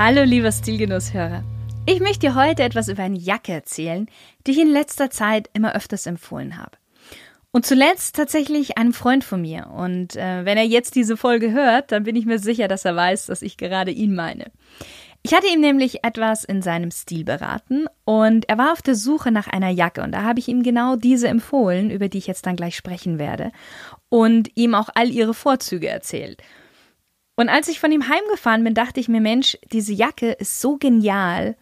Hallo lieber Stilgenusshörer. Ich möchte dir heute etwas über eine Jacke erzählen, die ich in letzter Zeit immer öfters empfohlen habe. Und zuletzt tatsächlich einem Freund von mir. Und äh, wenn er jetzt diese Folge hört, dann bin ich mir sicher, dass er weiß, dass ich gerade ihn meine. Ich hatte ihm nämlich etwas in seinem Stil beraten und er war auf der Suche nach einer Jacke und da habe ich ihm genau diese empfohlen, über die ich jetzt dann gleich sprechen werde und ihm auch all ihre Vorzüge erzählt. Und als ich von ihm heimgefahren bin, dachte ich mir, Mensch, diese Jacke ist so genial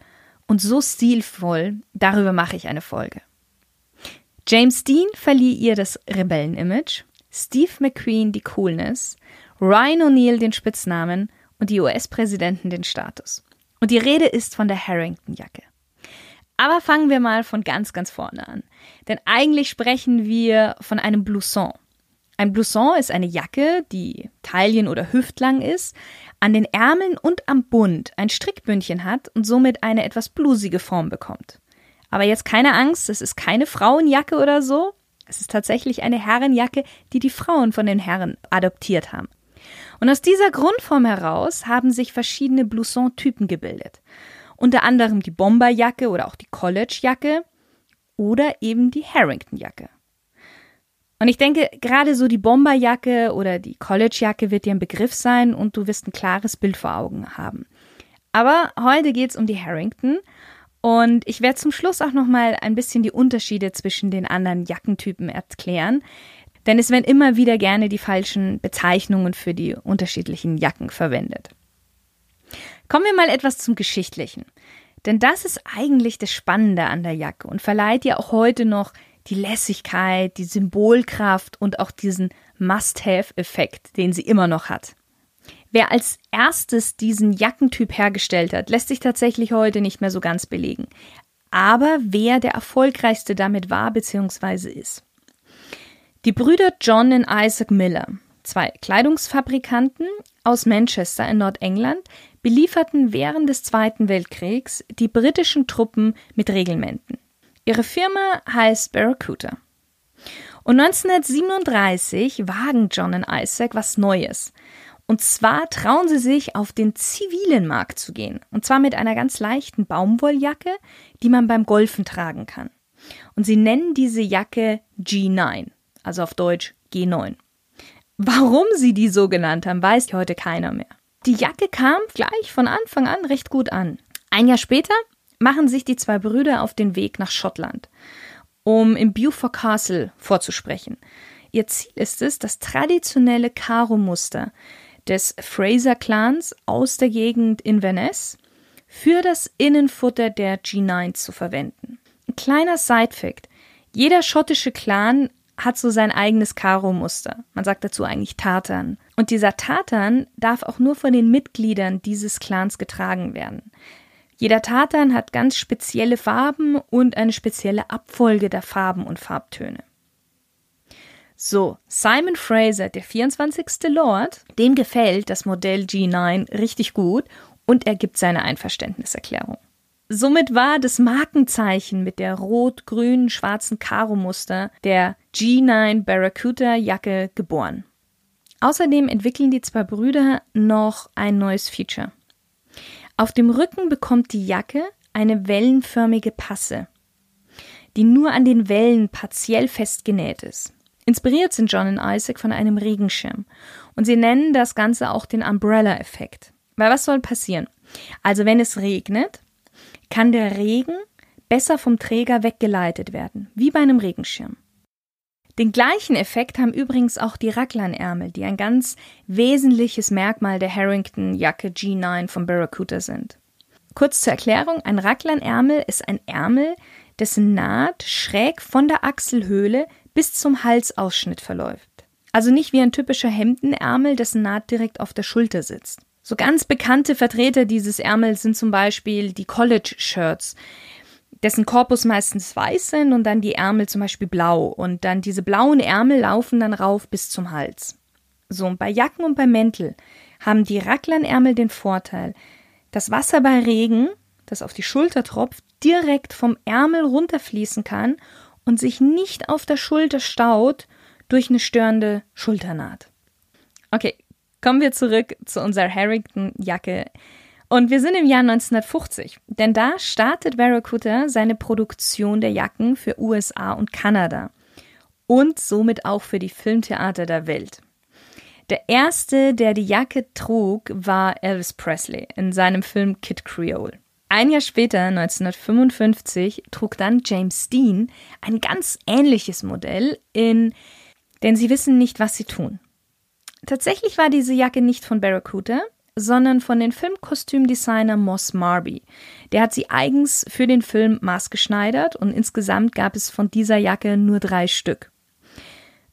und so stilvoll, darüber mache ich eine Folge. James Dean verlieh ihr das Rebellen-Image, Steve McQueen die Coolness, Ryan O'Neill den Spitznamen und die US-Präsidenten den Status. Und die Rede ist von der Harrington-Jacke. Aber fangen wir mal von ganz, ganz vorne an. Denn eigentlich sprechen wir von einem Blouson. Ein Blouson ist eine Jacke, die taillen- oder hüftlang ist, an den Ärmeln und am Bund ein Strickbündchen hat und somit eine etwas blusige Form bekommt. Aber jetzt keine Angst, es ist keine Frauenjacke oder so. Es ist tatsächlich eine Herrenjacke, die die Frauen von den Herren adoptiert haben. Und aus dieser Grundform heraus haben sich verschiedene Blouson-Typen gebildet. Unter anderem die Bomberjacke oder auch die Collegejacke oder eben die Harrington-Jacke. Und ich denke, gerade so die Bomberjacke oder die Collegejacke wird dir ein Begriff sein und du wirst ein klares Bild vor Augen haben. Aber heute geht es um die Harrington und ich werde zum Schluss auch nochmal ein bisschen die Unterschiede zwischen den anderen Jackentypen erklären, denn es werden immer wieder gerne die falschen Bezeichnungen für die unterschiedlichen Jacken verwendet. Kommen wir mal etwas zum Geschichtlichen. Denn das ist eigentlich das Spannende an der Jacke und verleiht ja auch heute noch die Lässigkeit, die Symbolkraft und auch diesen Must-Have-Effekt, den sie immer noch hat. Wer als erstes diesen Jackentyp hergestellt hat, lässt sich tatsächlich heute nicht mehr so ganz belegen. Aber wer der erfolgreichste damit war bzw. ist. Die Brüder John und Isaac Miller, zwei Kleidungsfabrikanten aus Manchester in Nordengland, belieferten während des Zweiten Weltkriegs die britischen Truppen mit Regelmenten. Ihre Firma heißt Barracuda. Und 1937 wagen John und Isaac was Neues. Und zwar trauen sie sich, auf den zivilen Markt zu gehen. Und zwar mit einer ganz leichten Baumwolljacke, die man beim Golfen tragen kann. Und sie nennen diese Jacke G9, also auf Deutsch G9. Warum sie die so genannt haben, weiß heute keiner mehr. Die Jacke kam gleich von Anfang an recht gut an. Ein Jahr später machen sich die zwei Brüder auf den Weg nach Schottland, um im Beaufort Castle vorzusprechen. Ihr Ziel ist es, das traditionelle Karo-Muster des Fraser-Clans aus der Gegend Inverness für das Innenfutter der G9 zu verwenden. Ein kleiner Side-Fact. Jeder schottische Clan hat so sein eigenes Karo-Muster. Man sagt dazu eigentlich Tartan. Und dieser Tartan darf auch nur von den Mitgliedern dieses Clans getragen werden. Jeder Tartan hat ganz spezielle Farben und eine spezielle Abfolge der Farben und Farbtöne. So, Simon Fraser, der 24. Lord, dem gefällt das Modell G9 richtig gut und er gibt seine Einverständniserklärung. Somit war das Markenzeichen mit der rot-grün-schwarzen Karo-Muster der G9 Barracuda Jacke geboren. Außerdem entwickeln die zwei Brüder noch ein neues Feature. Auf dem Rücken bekommt die Jacke eine wellenförmige Passe, die nur an den Wellen partiell festgenäht ist. Inspiriert sind John und Isaac von einem Regenschirm und sie nennen das Ganze auch den Umbrella-Effekt. Weil was soll passieren? Also wenn es regnet, kann der Regen besser vom Träger weggeleitet werden, wie bei einem Regenschirm. Den gleichen Effekt haben übrigens auch die Raglanärmel, die ein ganz wesentliches Merkmal der Harrington-Jacke G9 von Barracuda sind. Kurz zur Erklärung, ein Raglanärmel ist ein Ärmel, dessen Naht schräg von der Achselhöhle bis zum Halsausschnitt verläuft. Also nicht wie ein typischer Hemdenärmel, dessen Naht direkt auf der Schulter sitzt, So ganz bekannte Vertreter dieses Ärmels sind zum Beispiel die College-Shirts, dessen Korpus meistens weiß sind und dann die Ärmel zum Beispiel blau. Und dann diese blauen Ärmel laufen dann rauf bis zum Hals. So, und bei Jacken und bei Mäntel haben die Racklernärmel den Vorteil, dass Wasser bei Regen, das auf die Schulter tropft, direkt vom Ärmel runterfließen kann und sich nicht auf der Schulter staut durch eine störende Schulternaht. Okay, kommen wir zurück zu unserer Harrington-Jacke. Und wir sind im Jahr 1950, denn da startet Barracuda seine Produktion der Jacken für USA und Kanada und somit auch für die Filmtheater der Welt. Der erste, der die Jacke trug, war Elvis Presley in seinem Film Kid Creole. Ein Jahr später, 1955, trug dann James Dean ein ganz ähnliches Modell in Denn sie wissen nicht, was sie tun. Tatsächlich war diese Jacke nicht von Barracuda, sondern von dem Filmkostümdesigner Moss Marby. Der hat sie eigens für den Film maßgeschneidert und insgesamt gab es von dieser Jacke nur drei Stück.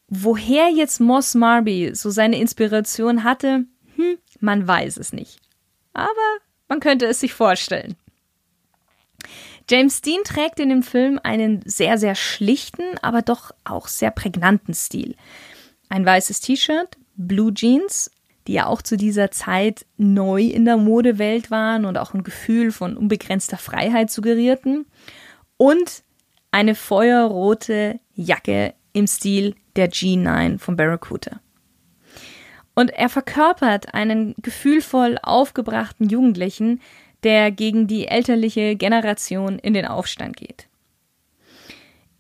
Woher jetzt Moss Marby so seine Inspiration hatte, hm, man weiß es nicht. Aber man könnte es sich vorstellen. James Dean trägt in dem Film einen sehr, sehr schlichten, aber doch auch sehr prägnanten Stil. Ein weißes T-Shirt, Blue Jeans, die ja auch zu dieser Zeit neu in der Modewelt waren und auch ein Gefühl von unbegrenzter Freiheit suggerierten, und eine feuerrote Jacke im Stil der G9 von Barracuda. Und er verkörpert einen gefühlvoll aufgebrachten Jugendlichen, der gegen die elterliche Generation in den Aufstand geht.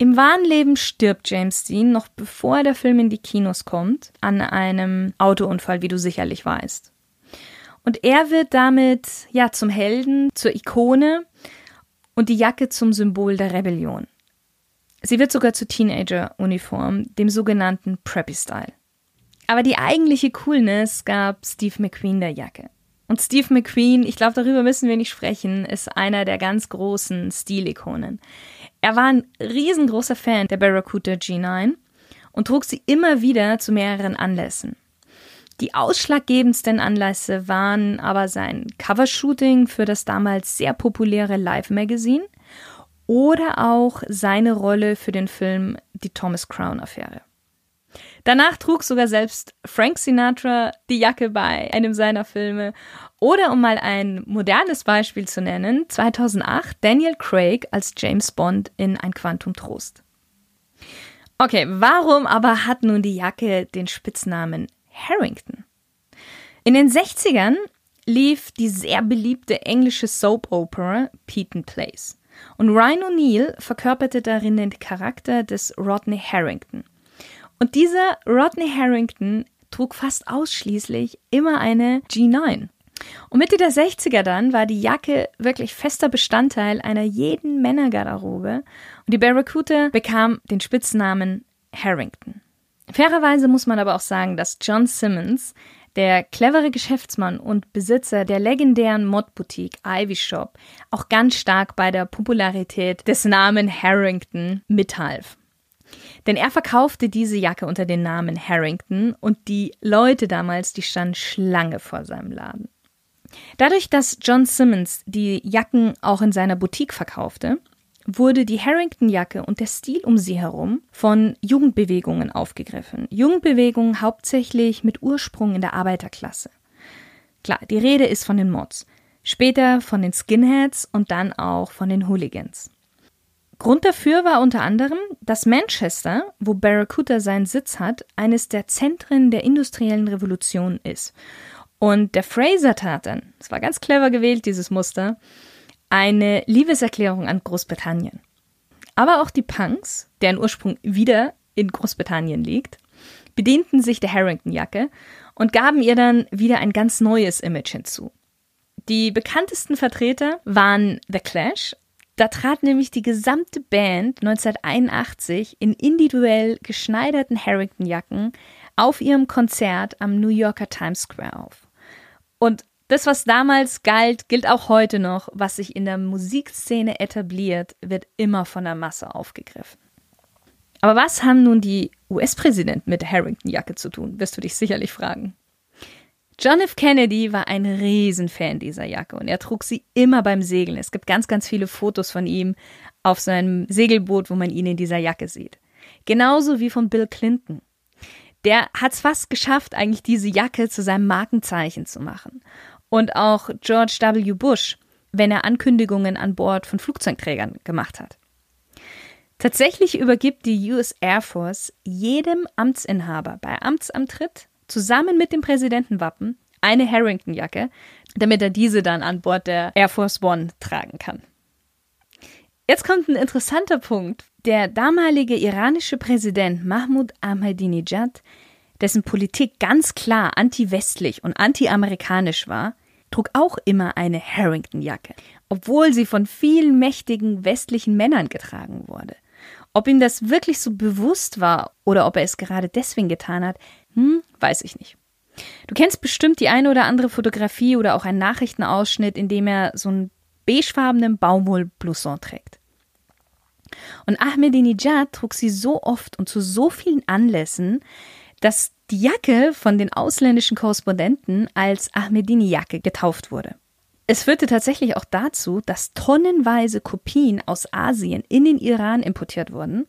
Im wahren Leben stirbt James Dean noch bevor der Film in die Kinos kommt, an einem Autounfall, wie du sicherlich weißt. Und er wird damit ja zum Helden, zur Ikone und die Jacke zum Symbol der Rebellion. Sie wird sogar zur Teenager-Uniform, dem sogenannten Preppy-Style. Aber die eigentliche Coolness gab Steve McQueen der Jacke. Und Steve McQueen, ich glaube, darüber müssen wir nicht sprechen, ist einer der ganz großen Stilikonen. Er war ein riesengroßer Fan der Barracuda G9 und trug sie immer wieder zu mehreren Anlässen. Die ausschlaggebendsten Anlässe waren aber sein Covershooting für das damals sehr populäre Live Magazine oder auch seine Rolle für den Film Die Thomas Crown Affäre. Danach trug sogar selbst Frank Sinatra die Jacke bei einem seiner Filme. Oder um mal ein modernes Beispiel zu nennen, 2008 Daniel Craig als James Bond in Ein Quantum Trost. Okay, warum aber hat nun die Jacke den Spitznamen Harrington? In den 60ern lief die sehr beliebte englische Soap Opera Peyton Place. Und Ryan O'Neill verkörperte darin den Charakter des Rodney Harrington. Und dieser Rodney Harrington trug fast ausschließlich immer eine G9. Und Mitte der 60er dann war die Jacke wirklich fester Bestandteil einer jeden Männergarderobe und die Barracuda bekam den Spitznamen Harrington. Fairerweise muss man aber auch sagen, dass John Simmons, der clevere Geschäftsmann und Besitzer der legendären Modboutique Ivy Shop, auch ganz stark bei der Popularität des Namen Harrington mithalf. Denn er verkaufte diese Jacke unter dem Namen Harrington und die Leute damals, die standen Schlange vor seinem Laden. Dadurch, dass John Simmons die Jacken auch in seiner Boutique verkaufte, wurde die Harrington-Jacke und der Stil um sie herum von Jugendbewegungen aufgegriffen. Jugendbewegungen hauptsächlich mit Ursprung in der Arbeiterklasse. Klar, die Rede ist von den Mods, später von den Skinheads und dann auch von den Hooligans. Grund dafür war unter anderem, dass Manchester, wo Barracuda seinen Sitz hat, eines der Zentren der industriellen Revolution ist. Und der Fraser tat dann, es war ganz clever gewählt, dieses Muster, eine Liebeserklärung an Großbritannien. Aber auch die Punks, deren Ursprung wieder in Großbritannien liegt, bedienten sich der Harrington-Jacke und gaben ihr dann wieder ein ganz neues Image hinzu. Die bekanntesten Vertreter waren The Clash, da trat nämlich die gesamte Band 1981 in individuell geschneiderten Harrington-Jacken auf ihrem Konzert am New Yorker Times Square auf. Und das, was damals galt, gilt auch heute noch. Was sich in der Musikszene etabliert, wird immer von der Masse aufgegriffen. Aber was haben nun die US-Präsidenten mit der Harrington-Jacke zu tun, wirst du dich sicherlich fragen. John F. Kennedy war ein Riesenfan dieser Jacke und er trug sie immer beim Segeln. Es gibt ganz, ganz viele Fotos von ihm auf seinem Segelboot, wo man ihn in dieser Jacke sieht. Genauso wie von Bill Clinton. Der hat es fast geschafft, eigentlich diese Jacke zu seinem Markenzeichen zu machen. Und auch George W. Bush, wenn er Ankündigungen an Bord von Flugzeugträgern gemacht hat. Tatsächlich übergibt die US Air Force jedem Amtsinhaber bei Amtsantritt zusammen mit dem Präsidentenwappen eine Harrington-Jacke, damit er diese dann an Bord der Air Force One tragen kann. Jetzt kommt ein interessanter Punkt. Der damalige iranische Präsident Mahmoud Ahmadinejad, dessen Politik ganz klar anti-westlich und anti-amerikanisch war, trug auch immer eine Harrington-Jacke, obwohl sie von vielen mächtigen westlichen Männern getragen wurde. Ob ihm das wirklich so bewusst war oder ob er es gerade deswegen getan hat, hm, weiß ich nicht. Du kennst bestimmt die eine oder andere Fotografie oder auch einen Nachrichtenausschnitt, in dem er so einen beigefarbenen Baumwollblouson trägt. Und Ahmedinejad trug sie so oft und zu so vielen Anlässen, dass die Jacke von den ausländischen Korrespondenten als Ahmedini-Jacke getauft wurde. Es führte tatsächlich auch dazu, dass tonnenweise Kopien aus Asien in den Iran importiert wurden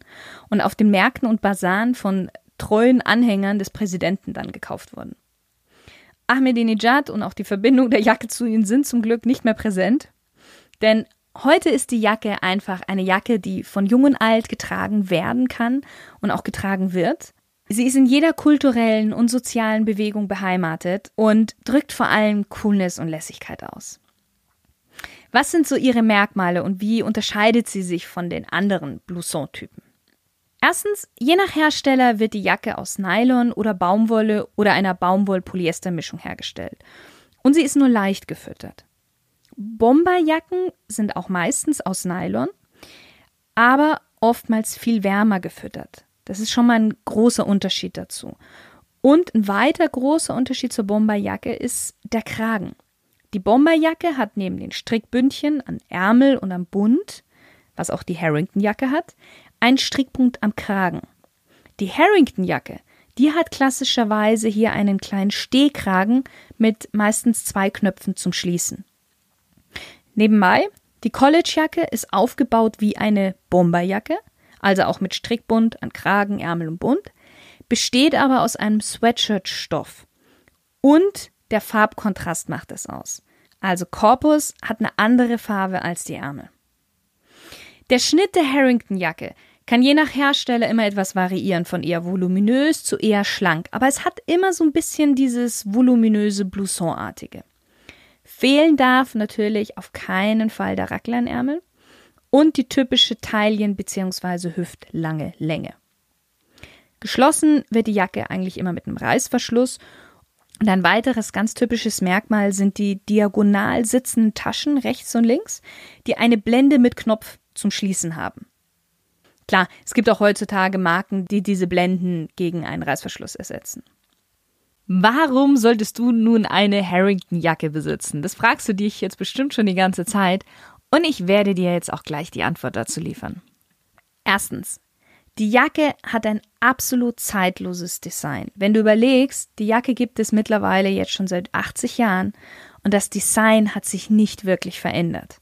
und auf den Märkten und Basaren von treuen Anhängern des Präsidenten dann gekauft wurden. Ahmedinejad und auch die Verbindung der Jacke zu ihnen sind zum Glück nicht mehr präsent, denn heute ist die Jacke einfach eine Jacke, die von jung und alt getragen werden kann und auch getragen wird. Sie ist in jeder kulturellen und sozialen Bewegung beheimatet und drückt vor allem Coolness und Lässigkeit aus. Was sind so ihre Merkmale und wie unterscheidet sie sich von den anderen Blouson-Typen? Erstens, je nach Hersteller wird die Jacke aus Nylon oder Baumwolle oder einer Baumwoll-Polyester-Mischung hergestellt. Und sie ist nur leicht gefüttert. Bomberjacken sind auch meistens aus Nylon, aber oftmals viel wärmer gefüttert. Das ist schon mal ein großer Unterschied dazu. Und ein weiter großer Unterschied zur Bomberjacke ist der Kragen. Die Bomberjacke hat neben den Strickbündchen an Ärmel und am Bund, was auch die Harrington-Jacke hat, einen Strickpunkt am Kragen. Die Harrington-Jacke, die hat klassischerweise hier einen kleinen Stehkragen mit meistens zwei Knöpfen zum Schließen. Nebenbei, die College-Jacke ist aufgebaut wie eine Bomberjacke, also auch mit Strickbund an Kragen, Ärmel und Bund, besteht aber aus einem Sweatshirt-Stoff. Und der Farbkontrast macht es aus. Also Korpus hat eine andere Farbe als die Ärmel. Der Schnitt der Harrington-Jacke kann je nach Hersteller immer etwas variieren, von eher voluminös zu eher schlank, aber es hat immer so ein bisschen dieses voluminöse Blouson-artige. Fehlen darf natürlich auf keinen Fall der Rackleinärmel und die typische Taillen- bzw. hüftlange Länge. Geschlossen wird die Jacke eigentlich immer mit einem Reißverschluss und ein weiteres ganz typisches Merkmal sind die diagonal sitzenden Taschen rechts und links, die eine Blende mit Knopf zum Schließen haben. Klar, es gibt auch heutzutage Marken, die diese Blenden gegen einen Reißverschluss ersetzen. Warum solltest du nun eine Harrington-Jacke besitzen? Das fragst du dich jetzt bestimmt schon die ganze Zeit und ich werde dir jetzt auch gleich die Antwort dazu liefern. Erstens, die Jacke hat ein absolut zeitloses Design. Wenn du überlegst, die Jacke gibt es mittlerweile jetzt schon seit 80 Jahren und das Design hat sich nicht wirklich verändert.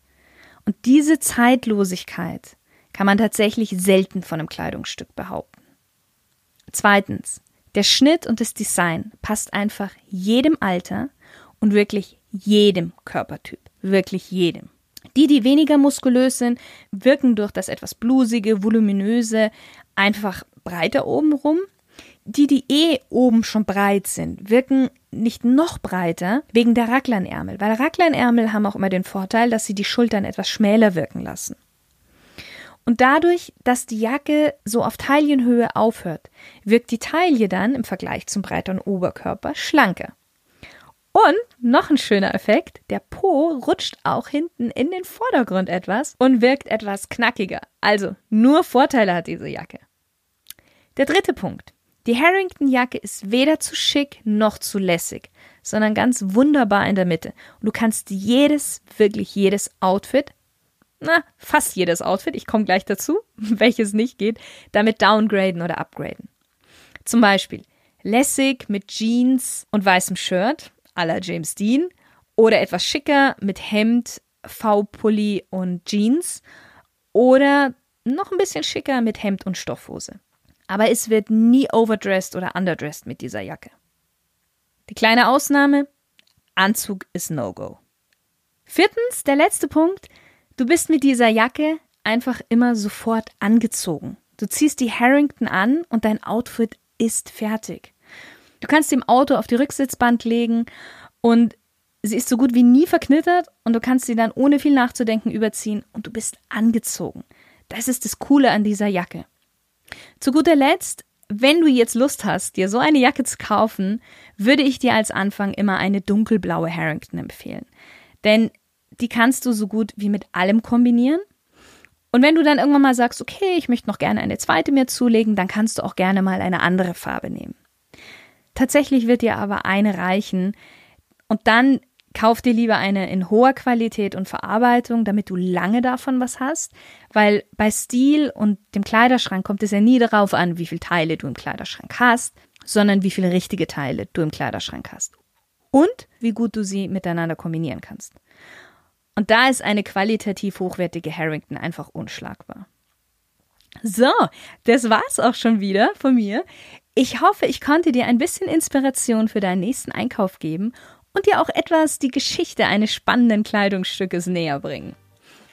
Und diese Zeitlosigkeit kann man tatsächlich selten von einem Kleidungsstück behaupten. Zweitens, der Schnitt und das Design passt einfach jedem Alter und wirklich jedem Körpertyp. Wirklich jedem. Die, die weniger muskulös sind, wirken durch das etwas blusige, voluminöse einfach breiter oben rum. Die, die eh oben schon breit sind, wirken nicht noch breiter wegen der Rackleinärmel, weil Rackleinärmel haben auch immer den Vorteil, dass sie die Schultern etwas schmäler wirken lassen. Und dadurch, dass die Jacke so auf Taillenhöhe aufhört, wirkt die Taille dann im Vergleich zum breiteren Oberkörper schlanker. Und noch ein schöner Effekt, der Po rutscht auch hinten in den Vordergrund etwas und wirkt etwas knackiger. Also nur Vorteile hat diese Jacke. Der dritte Punkt. Die Harrington-Jacke ist weder zu schick noch zu lässig, sondern ganz wunderbar in der Mitte. Und du kannst jedes, wirklich jedes Outfit na, fast jedes Outfit, ich komme gleich dazu, welches nicht geht, damit downgraden oder upgraden. Zum Beispiel lässig mit Jeans und weißem Shirt, à la James Dean oder etwas schicker mit Hemd, V-Pulli und Jeans oder noch ein bisschen schicker mit Hemd und Stoffhose. Aber es wird nie overdressed oder underdressed mit dieser Jacke. Die kleine Ausnahme, Anzug ist No-Go. Viertens, der letzte Punkt, du bist mit dieser Jacke einfach immer sofort angezogen. Du ziehst die Harrington an und dein Outfit ist fertig. Du kannst im Auto auf die Rücksitzbank legen und sie ist so gut wie nie verknittert und du kannst sie dann ohne viel nachzudenken überziehen und du bist angezogen. Das ist das Coole an dieser Jacke. Zu guter Letzt, wenn du jetzt Lust hast, dir so eine Jacke zu kaufen, würde ich dir als Anfang immer eine dunkelblaue Harrington empfehlen. Denn die kannst du so gut wie mit allem kombinieren. Und wenn du dann irgendwann mal sagst, okay, ich möchte noch gerne eine zweite mir zulegen, dann kannst du auch gerne mal eine andere Farbe nehmen. Tatsächlich wird dir aber eine reichen und dann kauf dir lieber eine in hoher Qualität und Verarbeitung, damit du lange davon was hast, weil bei Stil und dem Kleiderschrank kommt es ja nie darauf an, wie viele Teile du im Kleiderschrank hast, sondern wie viele richtige Teile du im Kleiderschrank hast und wie gut du sie miteinander kombinieren kannst. Und da ist eine qualitativ hochwertige Harrington einfach unschlagbar. So, das war's auch schon wieder von mir. Ich hoffe, ich konnte dir ein bisschen Inspiration für deinen nächsten Einkauf geben und dir auch etwas die Geschichte eines spannenden Kleidungsstückes näher bringen.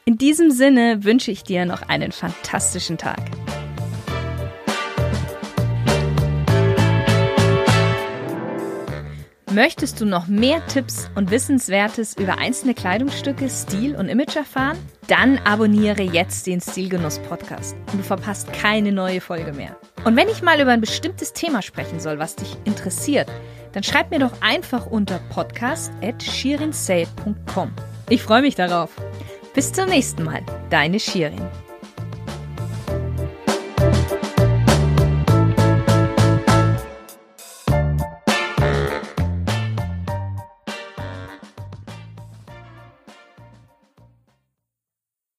In diesem Sinne wünsche ich dir noch einen fantastischen Tag. Möchtest du noch mehr Tipps und Wissenswertes über einzelne Kleidungsstücke, Stil und Image erfahren? Dann abonniere jetzt den Stilgenuss Podcast und du verpasst keine neue Folge mehr. Und wenn ich mal über ein bestimmtes Thema sprechen soll, was dich interessiert, dann schreib mir doch einfach unter podcast.shirinsay.com. Ich freue mich darauf. Bis zum nächsten Mal, deine Shirin.